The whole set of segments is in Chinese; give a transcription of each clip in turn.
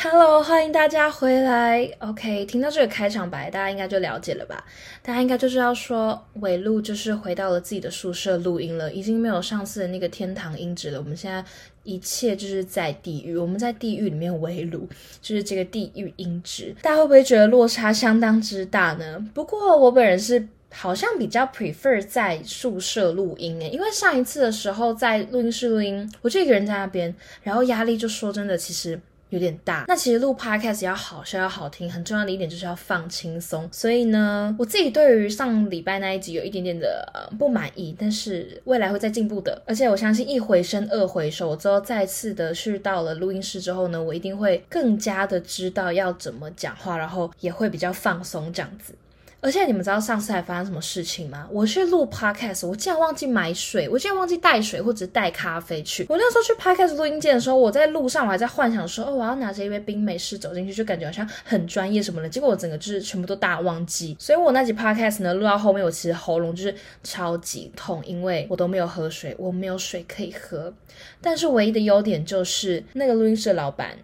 Hello，欢迎大家回来。OK，听到这个开场白，大家应该就了解了吧？大家应该就知道说，尾路就是回到了自己的宿舍录音了，已经没有上次的那个天堂音质了。我们现在一切就是在地狱，我们在地狱里面围录，就是这个地狱音质。大家会不会觉得落差相当之大呢？不过我本人是好像比较 prefer 在宿舍录音诶，因为上一次的时候在录音室录音，我就一个人在那边，然后压力就说真的，其实。有点大，那其实录 podcast 要好笑要好听，很重要的一点就是要放轻松。所以呢，我自己对于上礼拜那一集有一点点的不满意，但是未来会再进步的。而且我相信一回生二回熟，我之后再次的去到了录音室之后呢，我一定会更加的知道要怎么讲话，然后也会比较放松这样子。而且你们知道上次还发生什么事情吗？我去录 podcast，我竟然忘记买水，我竟然忘记带水或者带咖啡去。我那时候去 podcast 录音键的时候，我在路上我还在幻想说，哦，我要拿着一杯冰美式走进去，就感觉好像很专业什么的。结果我整个就是全部都大忘记。所以我那集 podcast 呢录到后面，我其实喉咙就是超级痛，因为我都没有喝水，我没有水可以喝。但是唯一的优点就是那个录音室的老板。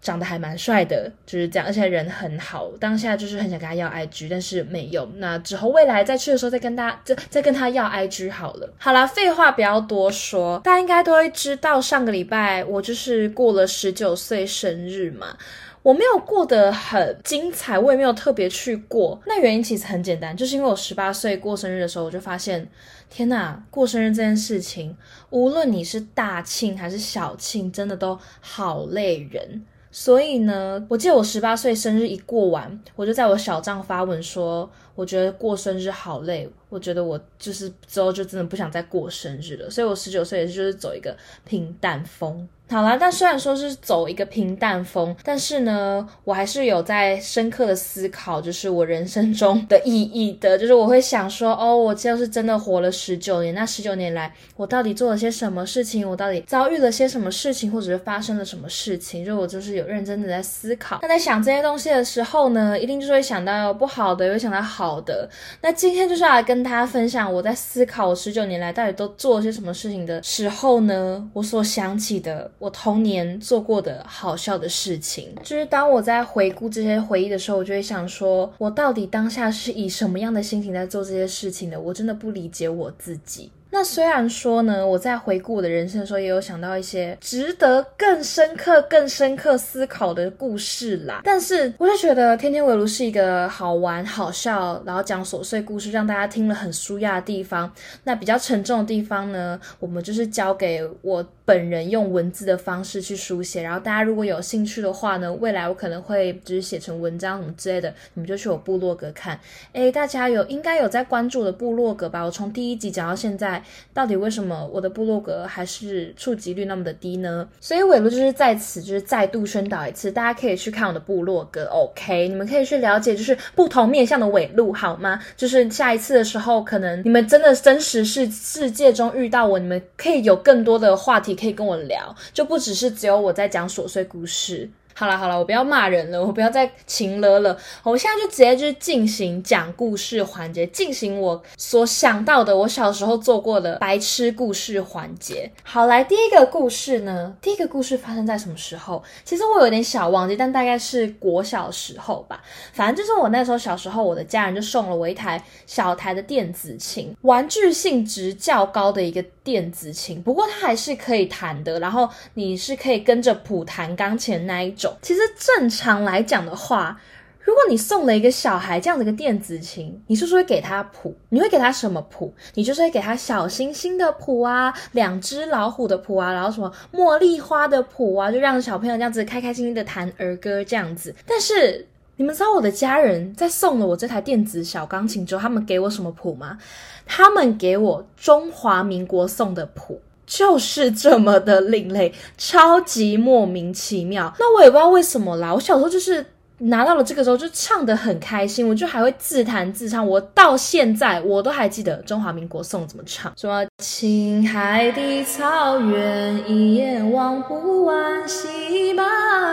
长得还蛮帅的，就是这样，而且人很好。当下就是很想跟他要 IG，但是没有。那之后未来再去的时候再跟他再再跟他要 IG 好了。好了，废话不要多说，大家应该都会知道，上个礼拜我就是过了十九岁生日嘛。我没有过得很精彩，我也没有特别去过。那原因其实很简单，就是因为我十八岁过生日的时候，我就发现，天呐，过生日这件事情，无论你是大庆还是小庆，真的都好累人。所以呢，我记得我十八岁生日一过完，我就在我小账发文说，我觉得过生日好累，我觉得我就是之后就真的不想再过生日了。所以我十九岁也就是走一个平淡风。好啦，但虽然说是走一个平淡风，但是呢，我还是有在深刻的思考，就是我人生中的意义的。就是我会想说，哦，我就是真的活了十九年，那十九年来，我到底做了些什么事情？我到底遭遇了些什么事情，或者是发生了什么事情？就我就是有认真的在思考。那在想这些东西的时候呢，一定就是会想到不好的，也会想到好好的。那今天就是要来跟大家分享，我在思考我十九年来到底都做了些什么事情的时候呢，我所想起的。我童年做过的好笑的事情，就是当我在回顾这些回忆的时候，我就会想说，我到底当下是以什么样的心情在做这些事情的？我真的不理解我自己。那虽然说呢，我在回顾我的人生的时候，也有想到一些值得更深刻、更深刻思考的故事啦。但是，我就觉得《天天围炉》是一个好玩、好笑，然后讲琐碎故事，让大家听了很舒压的地方。那比较沉重的地方呢，我们就是交给我本人用文字的方式去书写。然后大家如果有兴趣的话呢，未来我可能会就是写成文章什么之类的，你们就去我部落格看。诶，大家有应该有在关注我的部落格吧？我从第一集讲到现在。到底为什么我的部落格还是触及率那么的低呢？所以尾路就是在此就是再度宣导一次，大家可以去看我的部落格，OK？你们可以去了解就是不同面向的尾路，好吗？就是下一次的时候，可能你们真的真实世世界中遇到我，你们可以有更多的话题可以跟我聊，就不只是只有我在讲琐碎故事。好了好了，我不要骂人了，我不要再情了了，我现在就直接就进行讲故事环节，进行我所想到的我小时候做过的白痴故事环节。好，来第一个故事呢，第一个故事发生在什么时候？其实我有点小忘记，但大概是国小时候吧。反正就是我那时候小时候，我的家人就送了我一台小台的电子琴，玩具性质较高的一个电子琴，不过它还是可以弹的，然后你是可以跟着谱弹钢琴那一种。其实正常来讲的话，如果你送了一个小孩这样的一个电子琴，你是不是会给他谱？你会给他什么谱？你就是会给他小星星的谱啊，两只老虎的谱啊，然后什么茉莉花的谱啊，就让小朋友这样子开开心心的弹儿歌这样子。但是你们知道我的家人在送了我这台电子小钢琴之后，他们给我什么谱吗？他们给我中华民国送的谱。就是这么的另类，超级莫名其妙。那我也不知道为什么啦。我小时候就是拿到了这个时候就唱得很开心，我就还会自弹自唱。我到现在我都还记得中华民国颂怎么唱，什么青海的草原一眼望不完，喜马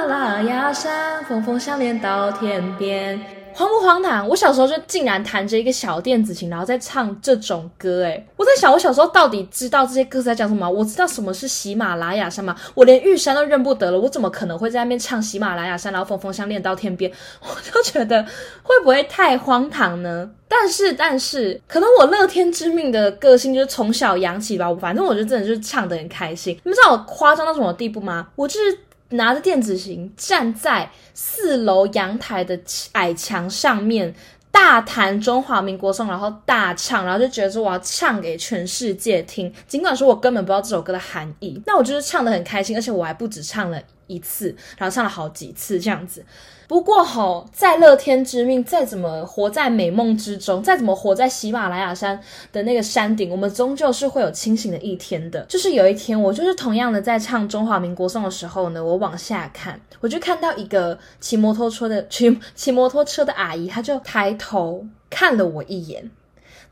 拉雅山峰峰相连到天边。荒不荒唐？我小时候就竟然弹着一个小电子琴，然后在唱这种歌，哎，我在想我小时候到底知道这些歌词在讲什么？我知道什么是喜马拉雅山吗？我连玉山都认不得了，我怎么可能会在那边唱喜马拉雅山，然后风风相恋到天边？我就觉得会不会太荒唐呢？但是，但是，可能我乐天知命的个性就是从小养起吧，反正我就真的就是唱得很开心。你们知道我夸张到什么地步吗？我就是。拿着电子琴站在四楼阳台的矮墙上面，大弹中华民国颂，然后大唱，然后就觉得说我要唱给全世界听。尽管说我根本不知道这首歌的含义，那我就是唱的很开心，而且我还不止唱了一次，然后唱了好几次这样子。不过吼，在乐天之命，再怎么活在美梦之中，再怎么活在喜马拉雅山的那个山顶，我们终究是会有清醒的一天的。就是有一天，我就是同样的在唱中华民国颂的时候呢，我往下看，我就看到一个骑摩托车的 骑骑摩托车的阿姨，她就抬头看了我一眼。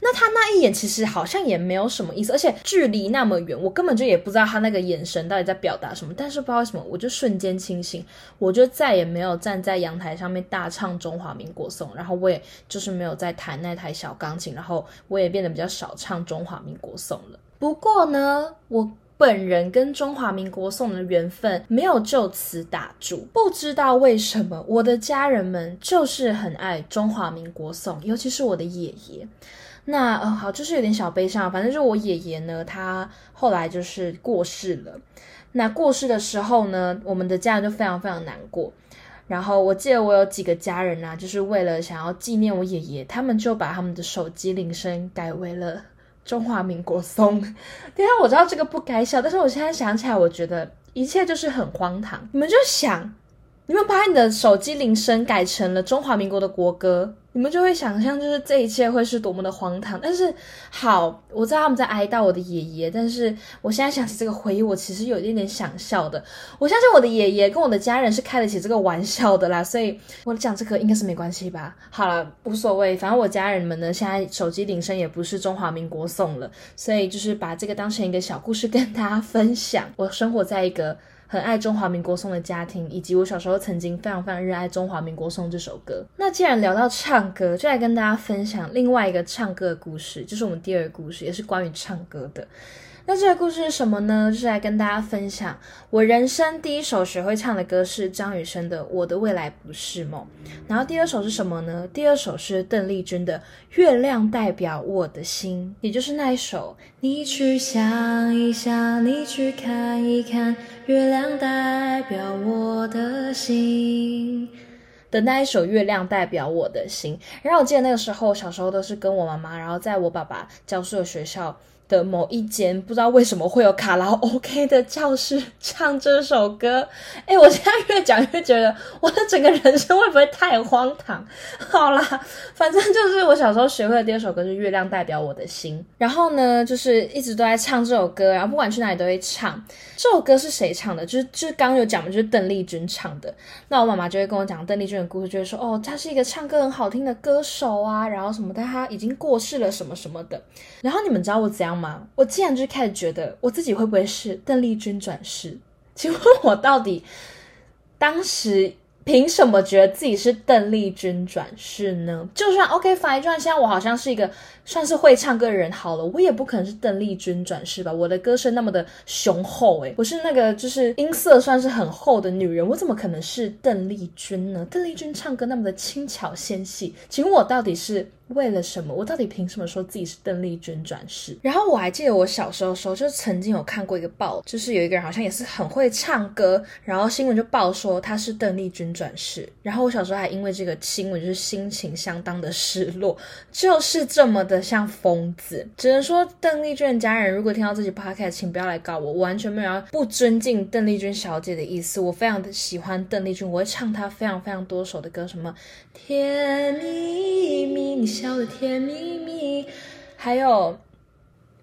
那他那一眼其实好像也没有什么意思，而且距离那么远，我根本就也不知道他那个眼神到底在表达什么。但是不知道为什么，我就瞬间清醒，我就再也没有站在阳台上面大唱中华民国颂，然后我也就是没有再弹那台小钢琴，然后我也变得比较少唱中华民国颂了。不过呢，我本人跟中华民国颂的缘分没有就此打住，不知道为什么，我的家人们就是很爱中华民国颂，尤其是我的爷爷。那呃好，就是有点小悲伤。反正就是我爷爷呢，他后来就是过世了。那过世的时候呢，我们的家人就非常非常难过。然后我记得我有几个家人啊，就是为了想要纪念我爷爷，他们就把他们的手机铃声改为了中华民国颂。对啊，我知道这个不该笑，但是我现在想起来，我觉得一切就是很荒唐。你们就想，你们把你的手机铃声改成了中华民国的国歌。你们就会想象，就是这一切会是多么的荒唐。但是，好，我知道他们在哀悼我的爷爷，但是我现在想起这个回忆，我其实有一点点想笑的。我相信我的爷爷跟我的家人是开得起这个玩笑的啦，所以我讲这个应该是没关系吧。好了，无所谓，反正我家人们呢，现在手机铃声也不是中华民国送了，所以就是把这个当成一个小故事跟大家分享。我生活在一个。很爱中华民国颂的家庭，以及我小时候曾经非常非常热爱中华民国颂这首歌。那既然聊到唱歌，就来跟大家分享另外一个唱歌的故事，就是我们第二个故事，也是关于唱歌的。那这个故事是什么呢？就是来跟大家分享，我人生第一首学会唱的歌是张雨生的《我的未来不是梦》，然后第二首是什么呢？第二首是邓丽君的《月亮代表我的心》，也就是那一首“你去想一想，你去看一看，月亮代表我的心”的那一首《月亮代表我的心》。然后我记得那个时候小时候都是跟我妈妈，然后在我爸爸教书的学校。的某一间不知道为什么会有卡拉 OK 的教室唱这首歌，哎，我现在越讲越觉得我的整个人生会不会太荒唐？好啦，反正就是我小时候学会的第二首歌是《月亮代表我的心》，然后呢，就是一直都在唱这首歌，然后不管去哪里都会唱。这首歌是谁唱的？就是就是刚刚有讲的，就是邓丽君唱的。那我妈妈就会跟我讲邓丽君的故事，就会说哦，她是一个唱歌很好听的歌手啊，然后什么，但她已经过世了什么什么的。然后你们知道我怎样？吗？我竟然就开始觉得我自己会不会是邓丽君转世？请问我到底当时凭什么觉得自己是邓丽君转世呢？就算 OK fine，就算现在我好像是一个算是会唱歌的人好了，我也不可能是邓丽君转世吧？我的歌声那么的雄厚，诶，我是那个就是音色算是很厚的女人，我怎么可能是邓丽君呢？邓丽君唱歌那么的轻巧纤细，请问我到底是？为了什么？我到底凭什么说自己是邓丽君转世？然后我还记得我小时候的时候，就曾经有看过一个报，就是有一个人好像也是很会唱歌，然后新闻就报说他是邓丽君转世。然后我小时候还因为这个新闻，就是心情相当的失落，就是这么的像疯子。只能说邓丽君的家人如果听到这期 podcast，请不要来告我，我完全没有要不尊敬邓丽君小姐的意思。我非常的喜欢邓丽君，我会唱她非常非常多首的歌，什么甜蜜蜜。笑的甜蜜蜜，还有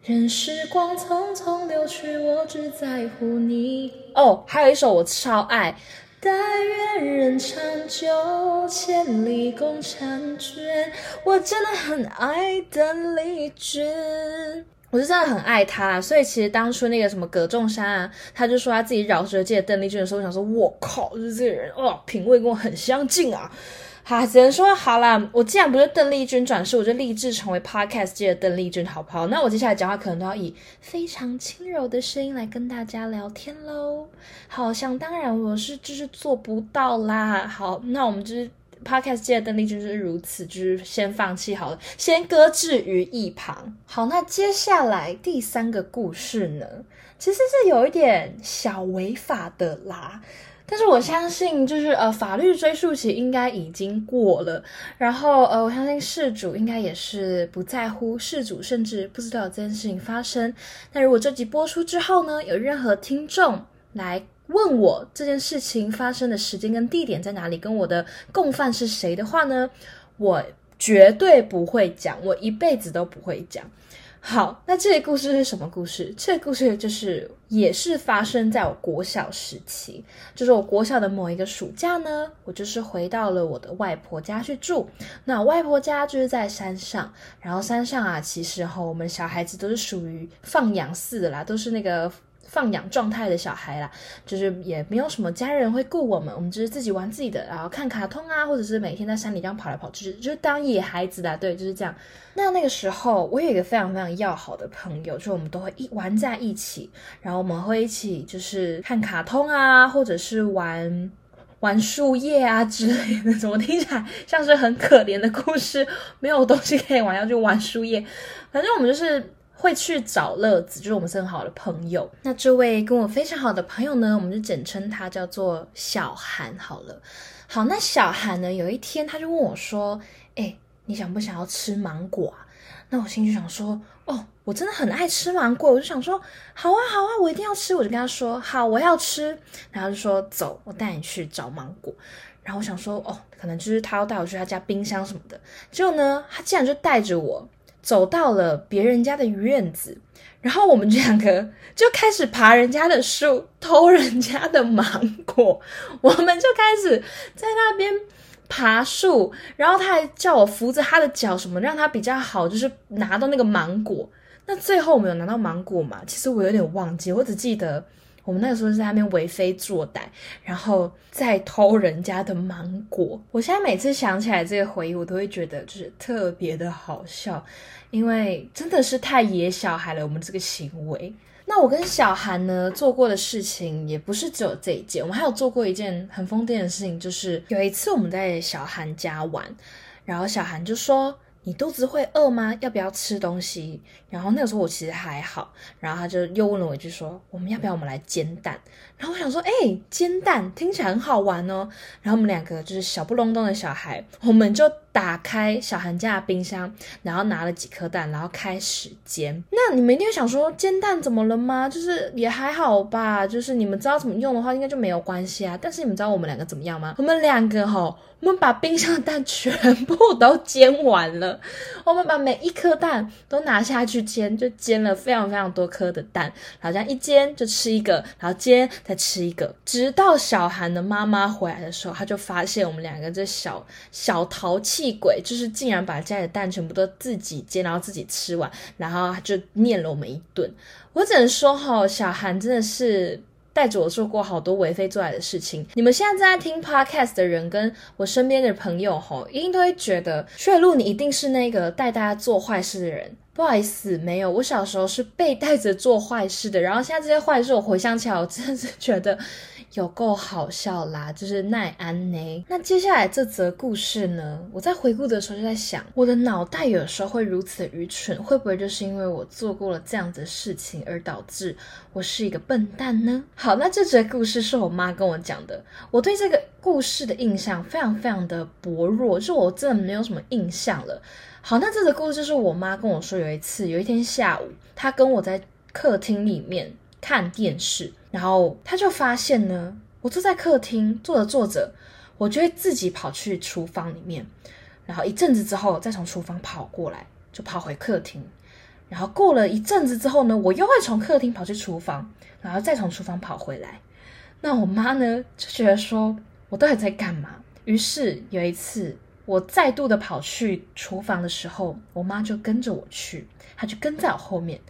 任时光匆匆流去，我只在乎你。哦，还有一首我超爱，但愿人长久，千里共婵娟。我真的很爱邓丽君，我是真的很爱她。所以其实当初那个什么葛仲山啊，他就说他自己饶舌界邓丽君的时候，我想说，我靠，就是这个人哦，品味跟我很相近啊。哈，只能说好啦。我既然不是邓丽君转世，我就立志成为 podcast 界的邓丽君，好不好？那我接下来讲话可能都要以非常轻柔的声音来跟大家聊天喽。好像当然我是就是做不到啦。好，那我们就是 podcast 界的邓丽君就是如此，就是先放弃好了，先搁置于一旁。好，那接下来第三个故事呢，其实是有一点小违法的啦。但是我相信，就是呃，法律追诉期应该已经过了，然后呃，我相信事主应该也是不在乎，事主甚至不知道这件事情发生。那如果这集播出之后呢，有任何听众来问我这件事情发生的时间跟地点在哪里，跟我的共犯是谁的话呢，我绝对不会讲，我一辈子都不会讲。好，那这个故事是什么故事？这个故事就是也是发生在我国小时期，就是我国小的某一个暑假呢，我就是回到了我的外婆家去住。那外婆家就是在山上，然后山上啊，其实哈，我们小孩子都是属于放养式的啦，都是那个。放养状态的小孩啦，就是也没有什么家人会顾我们，我们就是自己玩自己的，然后看卡通啊，或者是每天在山里这样跑来跑去，就是当野孩子的，对，就是这样。那那个时候，我有一个非常非常要好的朋友，就我们都会一玩在一起，然后我们会一起就是看卡通啊，或者是玩玩树叶啊之类的。怎么听起来像是很可怜的故事？没有东西可以玩，要去玩树叶。反正我们就是。会去找乐子，就是我们是很好的朋友。那这位跟我非常好的朋友呢，我们就简称他叫做小韩好了。好，那小韩呢，有一天他就问我说：“哎，你想不想要吃芒果啊？”那我心里就想说：“哦，我真的很爱吃芒果。”我就想说：“好啊，好啊，我一定要吃。”我就跟他说：“好，我要吃。”然后就说：“走，我带你去找芒果。”然后我想说：“哦，可能就是他要带我去他家冰箱什么的。”结果呢，他竟然就带着我。走到了别人家的院子，然后我们两个就开始爬人家的树，偷人家的芒果。我们就开始在那边爬树，然后他还叫我扶着他的脚，什么让他比较好，就是拿到那个芒果。那最后我们有拿到芒果吗？其实我有点忘记，我只记得。我们那个时候在那边为非作歹，然后再偷人家的芒果。我现在每次想起来这个回忆，我都会觉得就是特别的好笑，因为真的是太野小孩了。我们这个行为，那我跟小韩呢做过的事情也不是只有这一件，我们还有做过一件很疯癫的事情，就是有一次我们在小韩家玩，然后小韩就说。你肚子会饿吗？要不要吃东西？然后那个时候我其实还好，然后他就又问了我一句说：“我们要不要我们来煎蛋？”然后我想说：“哎，煎蛋听起来很好玩哦。”然后我们两个就是小不隆咚的小孩，我们就打开小韩家的冰箱，然后拿了几颗蛋，然后开始煎。那你们一定会想说：“煎蛋怎么了吗？就是也还好吧，就是你们知道怎么用的话，应该就没有关系啊。”但是你们知道我们两个怎么样吗？我们两个哈。我们把冰箱的蛋全部都煎完了，我们把每一颗蛋都拿下去煎，就煎了非常非常多颗的蛋，然后这样一煎就吃一个，然后煎再吃一个，直到小韩的妈妈回来的时候，他就发现我们两个这小小淘气鬼，就是竟然把家里的蛋全部都自己煎，然后自己吃完，然后就念了我们一顿。我只能说哈，小韩真的是。带着我做过好多为非作歹的事情。你们现在正在听 podcast 的人，跟我身边的朋友吼，一定都会觉得雪露，你一定是那个带大家做坏事的人。不好意思，没有，我小时候是被带着做坏事的。然后现在这些坏事，我回想起来，我真的是觉得。有够好笑啦，就是奈安呢。那接下来这则故事呢，我在回顾的时候就在想，我的脑袋有时候会如此愚蠢，会不会就是因为我做过了这样子的事情，而导致我是一个笨蛋呢？好，那这则故事是我妈跟我讲的，我对这个故事的印象非常非常的薄弱，就我真的没有什么印象了。好，那这则故事就是我妈跟我说，有一次有一天下午，她跟我在客厅里面看电视。然后他就发现呢，我坐在客厅坐着坐着，我就会自己跑去厨房里面，然后一阵子之后再从厨房跑过来，就跑回客厅，然后过了一阵子之后呢，我又会从客厅跑去厨房，然后再从厨房跑回来。那我妈呢就觉得说我到底在干嘛？于是有一次我再度的跑去厨房的时候，我妈就跟着我去，她就跟在我后面。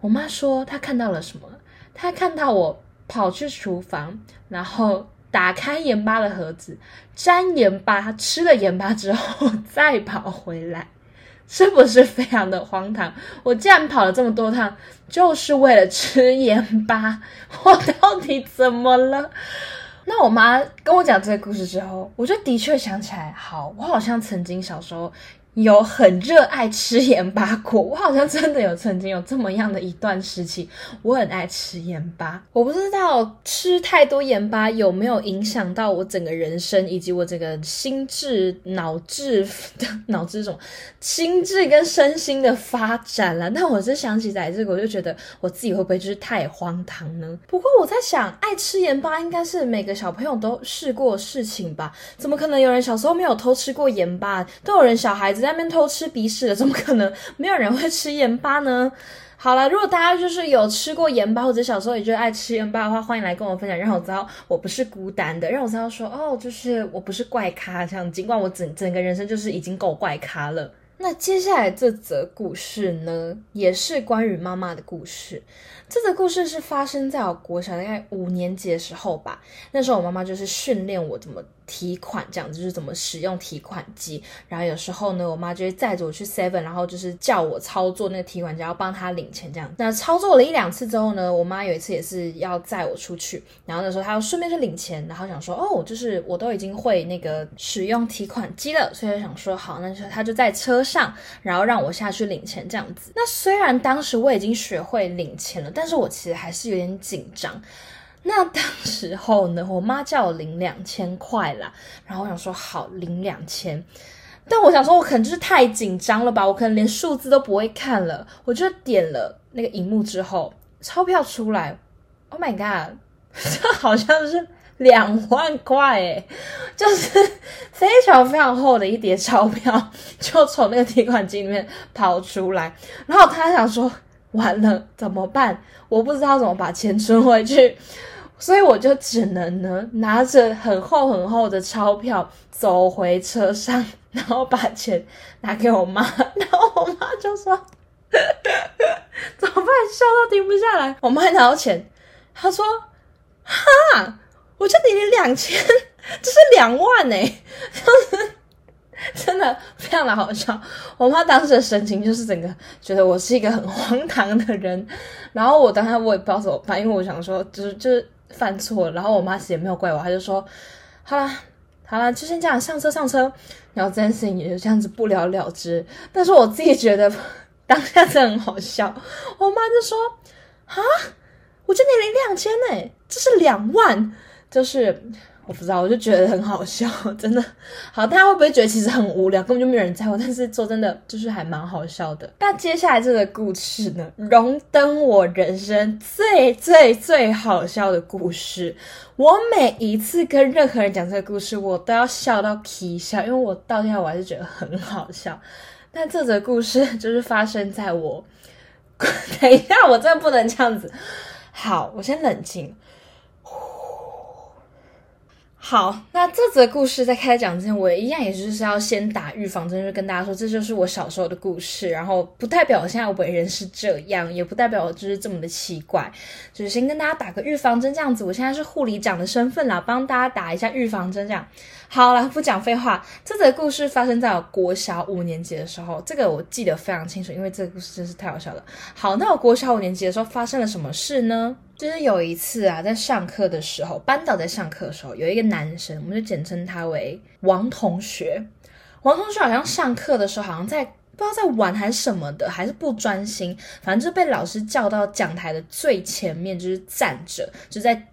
我妈说她看到了什么？他看到我跑去厨房，然后。打开盐巴的盒子，沾盐巴，吃了盐巴之后 再跑回来，是不是非常的荒唐？我既然跑了这么多趟，就是为了吃盐巴，我到底怎么了？那我妈跟我讲这个故事之后，我就的确想起来，好，我好像曾经小时候。有很热爱吃盐巴过，我好像真的有曾经有这么样的一段时期，我很爱吃盐巴。我不知道吃太多盐巴有没有影响到我整个人生，以及我这个心智、脑智的 脑智这种心智跟身心的发展了。那我是想起来这个，我就觉得我自己会不会就是太荒唐呢？不过我在想，爱吃盐巴应该是每个小朋友都试过事情吧？怎么可能有人小时候没有偷吃过盐巴？都有人小孩子。在那边偷吃鼻屎的，怎么可能没有人会吃盐巴呢？好了，如果大家就是有吃过盐巴，或者小时候也就爱吃盐巴的话，欢迎来跟我分享，让我知道我不是孤单的，让我知道说哦，就是我不是怪咖这样。尽管我整整个人生就是已经够怪咖了。那接下来这则故事呢，也是关于妈妈的故事。这则故事是发生在我国小大概五年级的时候吧。那时候我妈妈就是训练我怎么。提款这样子就是怎么使用提款机，然后有时候呢，我妈就会载着我去 Seven，然后就是叫我操作那个提款机，要帮她领钱这样。那操作了一两次之后呢，我妈有一次也是要载我出去，然后那时候她要顺便去领钱，然后想说哦，就是我都已经会那个使用提款机了，所以想说好，那就她就在车上，然后让我下去领钱这样子。那虽然当时我已经学会领钱了，但是我其实还是有点紧张。那当时候呢，我妈叫我领两千块啦，然后我想说好领两千，但我想说我可能就是太紧张了吧，我可能连数字都不会看了，我就点了那个荧幕之后，钞票出来，Oh my god，这好像是两万块诶，就是非常非常厚的一叠钞票，就从那个提款机里面跑出来，然后他想说完了怎么办？我不知道怎么把钱存回去。所以我就只能呢拿着很厚很厚的钞票走回车上，然后把钱拿给我妈，然后我妈就说：“ 怎么办？笑到停不下来。”我妈拿到钱，她说：“哈，我就给你两千，这是两万呢，就是真的非常的好笑。”我妈当时的神情就是整个觉得我是一个很荒唐的人，然后我当时我也不知道怎么办，因为我想说，就是就是。犯错，然后我妈其实也没有怪我，她就说：“好啦，好啦，就先这样，上车，上车。”然后这件事情也就这样子不了了之。但是我自己觉得当下真的很好笑。我妈就说：“啊，我就那领两千呢，这是两万，就是。”我不知道，我就觉得很好笑，真的。好，大家会不会觉得其实很无聊，根本就没有人在乎？但是说真的，就是还蛮好笑的。那接下来这个故事呢，荣登我人生最最最好笑的故事。我每一次跟任何人讲这个故事，我都要笑到啼笑，因为我到现在我还是觉得很好笑。但这则故事 就是发生在我 等一下，我真的不能这样子。好，我先冷静。好，那这则故事在开始讲之前，我一样也就是要先打预防针，就跟大家说，这就是我小时候的故事，然后不代表我现在为人是这样，也不代表我就是这么的奇怪，就是先跟大家打个预防针，这样子。我现在是护理长的身份啦，帮大家打一下预防针，这样。好了，不讲废话，这则故事发生在我国小五年级的时候，这个我记得非常清楚，因为这个故事真是太好笑了。好，那我国小五年级的时候发生了什么事呢？就是有一次啊，在上课的时候，班导在上课的时候，有一个男生，我们就简称他为王同学。王同学好像上课的时候，好像在不知道在玩还是什么的，还是不专心，反正就被老师叫到讲台的最前面，就是站着，就在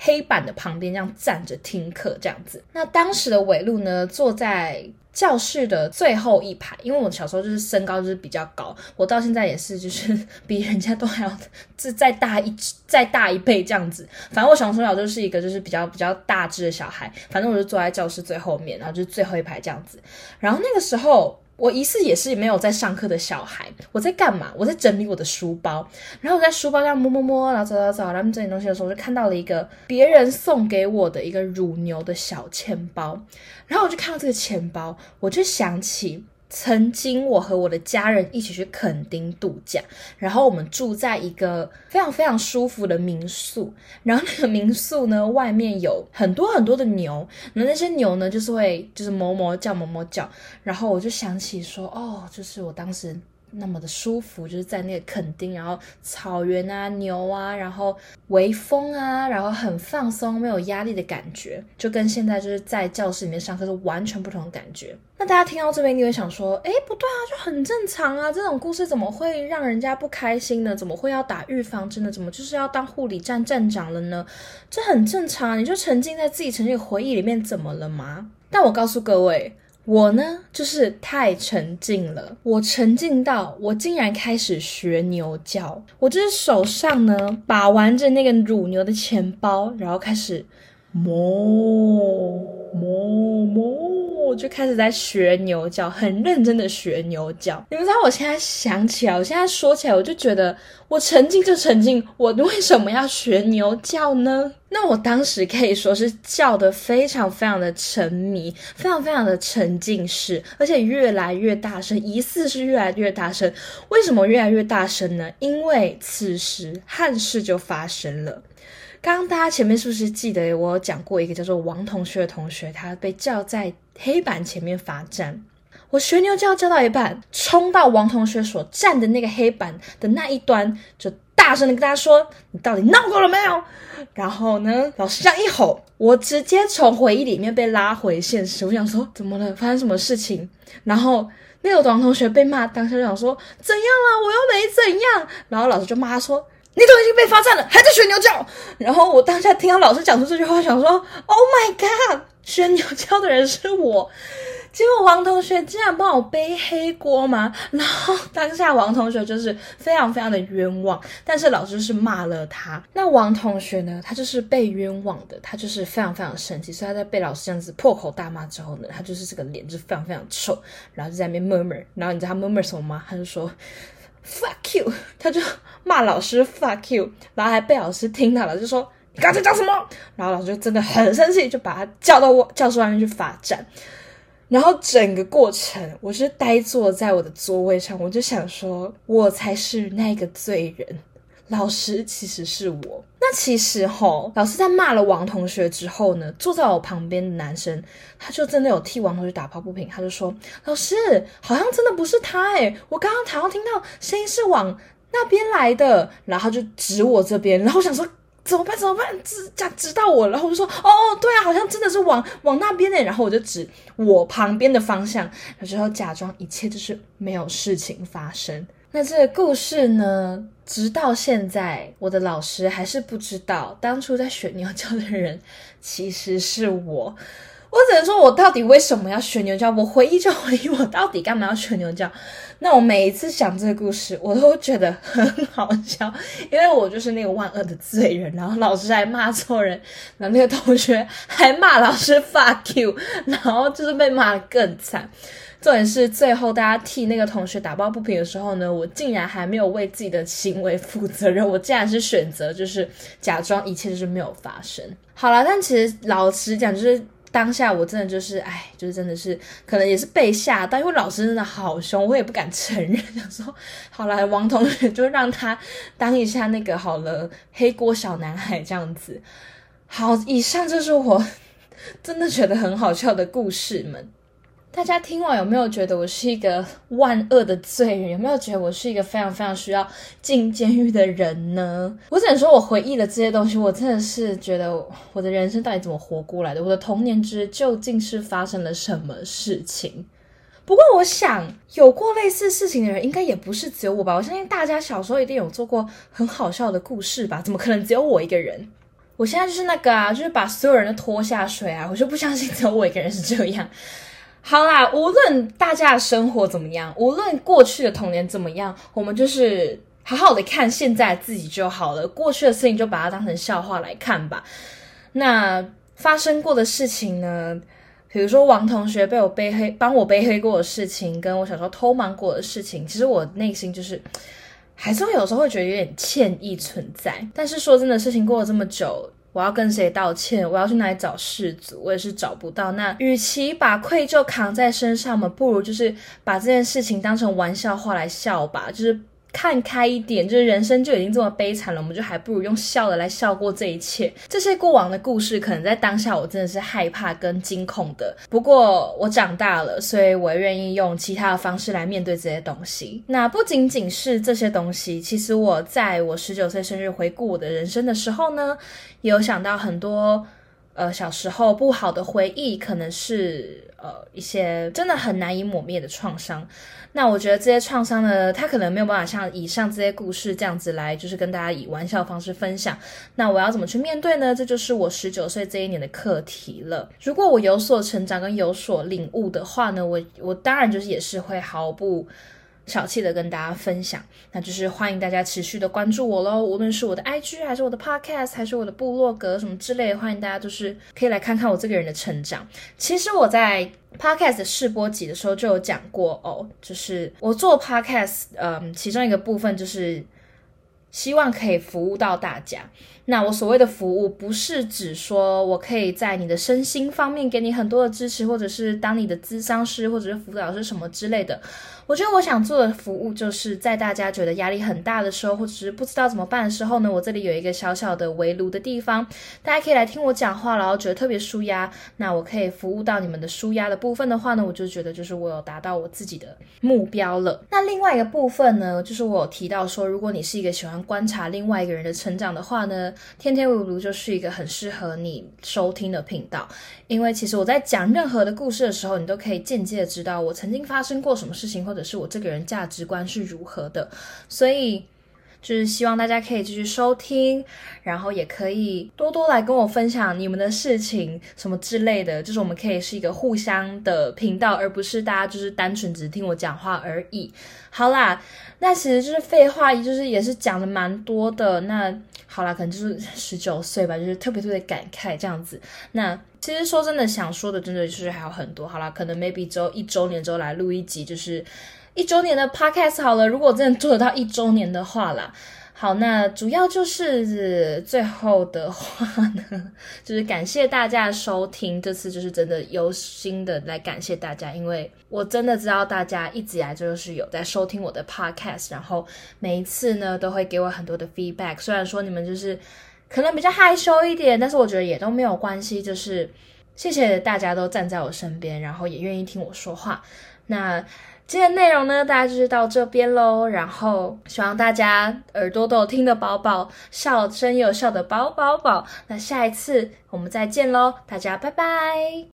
黑板的旁边这样站着听课这样子。那当时的伟路呢，坐在。教室的最后一排，因为我小时候就是身高就是比较高，我到现在也是就是比人家都还要再再大一再大一倍这样子。反正我小从小就是一个就是比较比较大只的小孩，反正我就坐在教室最后面，然后就是最后一排这样子。然后那个时候。我疑似也是没有在上课的小孩，我在干嘛？我在整理我的书包，然后我在书包这样摸摸摸，然后找找找，然后整理东西的时候，我就看到了一个别人送给我的一个乳牛的小钱包，然后我就看到这个钱包，我就想起曾经我和我的家人一起去垦丁度假，然后我们住在一个非常非常舒服的民宿，然后那个民宿呢外面有很多很多的牛，那那些牛呢就是会就是哞哞叫哞哞叫，然后我就想起说哦，就是我当时。那么的舒服，就是在那个垦丁，然后草原啊、牛啊，然后微风啊，然后很放松、没有压力的感觉，就跟现在就是在教室里面上课是完全不同的感觉。那大家听到这边，你会想说，哎，不对啊，就很正常啊，这种故事怎么会让人家不开心呢？怎么会要打预防针呢？怎么就是要当护理站站长了呢？这很正常，你就沉浸在自己曾经的回忆里面，怎么了吗？但我告诉各位。我呢，就是太沉浸了。我沉浸到我竟然开始学牛叫。我就是手上呢把玩着那个乳牛的钱包，然后开始哞哞哞，就开始在学牛叫，很认真的学牛叫。你们知道，我现在想起来，我现在说起来，我就觉得我沉浸就沉浸，我为什么要学牛叫呢？那我当时可以说是叫的非常非常的沉迷，非常非常的沉浸式，而且越来越大声，疑似是越来越大声。为什么越来越大声呢？因为此时憾事就发生了。刚刚大家前面是不是记得我讲过一个叫做王同学的同学，他被叫在黑板前面罚站。我学牛叫叫到一半，冲到王同学所站的那个黑板的那一端，就。大声的跟大家说：“你到底闹够了没有？”然后呢，老师这样一吼，我直接从回忆里面被拉回现实。我想说，怎么了？发生什么事情？然后那个王同学被骂，当下就想说：“怎样了？我又没怎样。”然后老师就骂他说：“你都已经被罚站了，还在学牛叫。”然后我当下听到老师讲出这句话，想说：“Oh my god！学牛叫的人是我。”结果王同学竟然帮我背黑锅吗？然后当下王同学就是非常非常的冤枉，但是老师是骂了他。那王同学呢，他就是被冤枉的，他就是非常非常生气，所以他在被老师这样子破口大骂之后呢，他就是这个脸就非常非常臭，然后就在那边 murmur，然后你知道他 murmur 什么吗？他就说 fuck you，他就骂老师 fuck you，然后还被老师听到了，就说你刚才讲什么？然后老师就真的很生气，就把他叫到我教室外面去罚站。然后整个过程，我是呆坐在我的座位上，我就想说，我才是那个罪人，老师其实是我。其实吼，老师在骂了王同学之后呢，坐在我旁边的男生，他就真的有替王同学打抱不平，他就说：“老师，好像真的不是他诶，我刚刚好像听到声音是往那边来的，然后就指我这边，然后想说。”怎么办？怎么办？指讲知道我，然后我就说哦，对啊，好像真的是往往那边呢。然后我就指我旁边的方向，然后假装一切就是没有事情发生。那这个故事呢，直到现在，我的老师还是不知道当初在学牛叫的人其实是我。我只能说，我到底为什么要学牛叫？我回忆就回忆，我到底干嘛要学牛叫？那我每一次想这个故事，我都觉得很好笑，因为我就是那个万恶的罪人，然后老师还骂错人，然后那个同学还骂老师 fuck you，然后就是被骂的更惨。重点是最后大家替那个同学打抱不平的时候呢，我竟然还没有为自己的行为负责任，我竟然是选择就是假装一切就是没有发生。好了，但其实老实讲，就是。当下我真的就是，哎，就是真的是，可能也是被吓到，因为老师真的好凶，我也不敢承认。想说，好了，王同学就让他当一下那个好了，黑锅小男孩这样子。好，以上就是我真的觉得很好笑的故事们。大家听完有没有觉得我是一个万恶的罪人？有没有觉得我是一个非常非常需要进监狱的人呢？我只能说，我回忆了这些东西，我真的是觉得我的人生到底怎么活过来的？我的童年之究竟是发生了什么事情？不过，我想有过类似事情的人，应该也不是只有我吧？我相信大家小时候一定有做过很好笑的故事吧？怎么可能只有我一个人？我现在就是那个啊，就是把所有人都拖下水啊！我就不相信只有我一个人是这样。好啦，无论大家的生活怎么样，无论过去的童年怎么样，我们就是好好的看现在自己就好了。过去的事情就把它当成笑话来看吧。那发生过的事情呢？比如说王同学被我背黑，帮我背黑过的事情，跟我小时候偷瞒过的事情，其实我内心就是还是会有时候会觉得有点歉意存在。但是说真的，事情过了这么久。我要跟谁道歉？我要去哪里找事主？我也是找不到。那与其把愧疚扛在身上我们，不如就是把这件事情当成玩笑话来笑吧，就是。看开一点，就是人生就已经这么悲惨了，我们就还不如用笑的来笑过这一切。这些过往的故事，可能在当下我真的是害怕跟惊恐的。不过我长大了，所以我愿意用其他的方式来面对这些东西。那不仅仅是这些东西，其实我在我十九岁生日回顾我的人生的时候呢，也有想到很多。呃，小时候不好的回忆，可能是呃一些真的很难以抹灭的创伤。那我觉得这些创伤呢，它可能没有办法像以上这些故事这样子来，就是跟大家以玩笑方式分享。那我要怎么去面对呢？这就是我十九岁这一年的课题了。如果我有所成长跟有所领悟的话呢，我我当然就是也是会毫不。小气的跟大家分享，那就是欢迎大家持续的关注我喽。无论是我的 IG，还是我的 Podcast，还是我的部落格什么之类，欢迎大家就是可以来看看我这个人的成长。其实我在 Podcast 试播集的时候就有讲过哦，就是我做 Podcast，嗯，其中一个部分就是希望可以服务到大家。那我所谓的服务，不是指说我可以在你的身心方面给你很多的支持，或者是当你的咨商师，或者是辅导师什么之类的。我觉得我想做的服务，就是在大家觉得压力很大的时候，或者是不知道怎么办的时候呢，我这里有一个小小的围炉的地方，大家可以来听我讲话，然后觉得特别舒压。那我可以服务到你们的舒压的部分的话呢，我就觉得就是我有达到我自己的目标了。那另外一个部分呢，就是我有提到说，如果你是一个喜欢观察另外一个人的成长的话呢，天天围炉就是一个很适合你收听的频道，因为其实我在讲任何的故事的时候，你都可以间接的知道我曾经发生过什么事情，或者。是我这个人价值观是如何的，所以就是希望大家可以继续收听，然后也可以多多来跟我分享你们的事情什么之类的，就是我们可以是一个互相的频道，而不是大家就是单纯只听我讲话而已。好啦，那其实就是废话，就是也是讲的蛮多的。那好啦，可能就是 十九岁吧，就是特别特别感慨这样子。那其实说真的，想说的真的就是还有很多。好啦，可能 maybe 之后一周年之后来录一集，就是一周年的 podcast 好了。如果真的做得到一周年的话啦。好，那主要就是最后的话呢，就是感谢大家收听。这次就是真的由心的来感谢大家，因为我真的知道大家一直以来就是有在收听我的 podcast，然后每一次呢都会给我很多的 feedback。虽然说你们就是可能比较害羞一点，但是我觉得也都没有关系。就是谢谢大家都站在我身边，然后也愿意听我说话。那。今天内容呢，大家就是到这边喽。然后希望大家耳朵都有听得饱饱，笑声有笑的饱饱饱。那下一次我们再见喽，大家拜拜。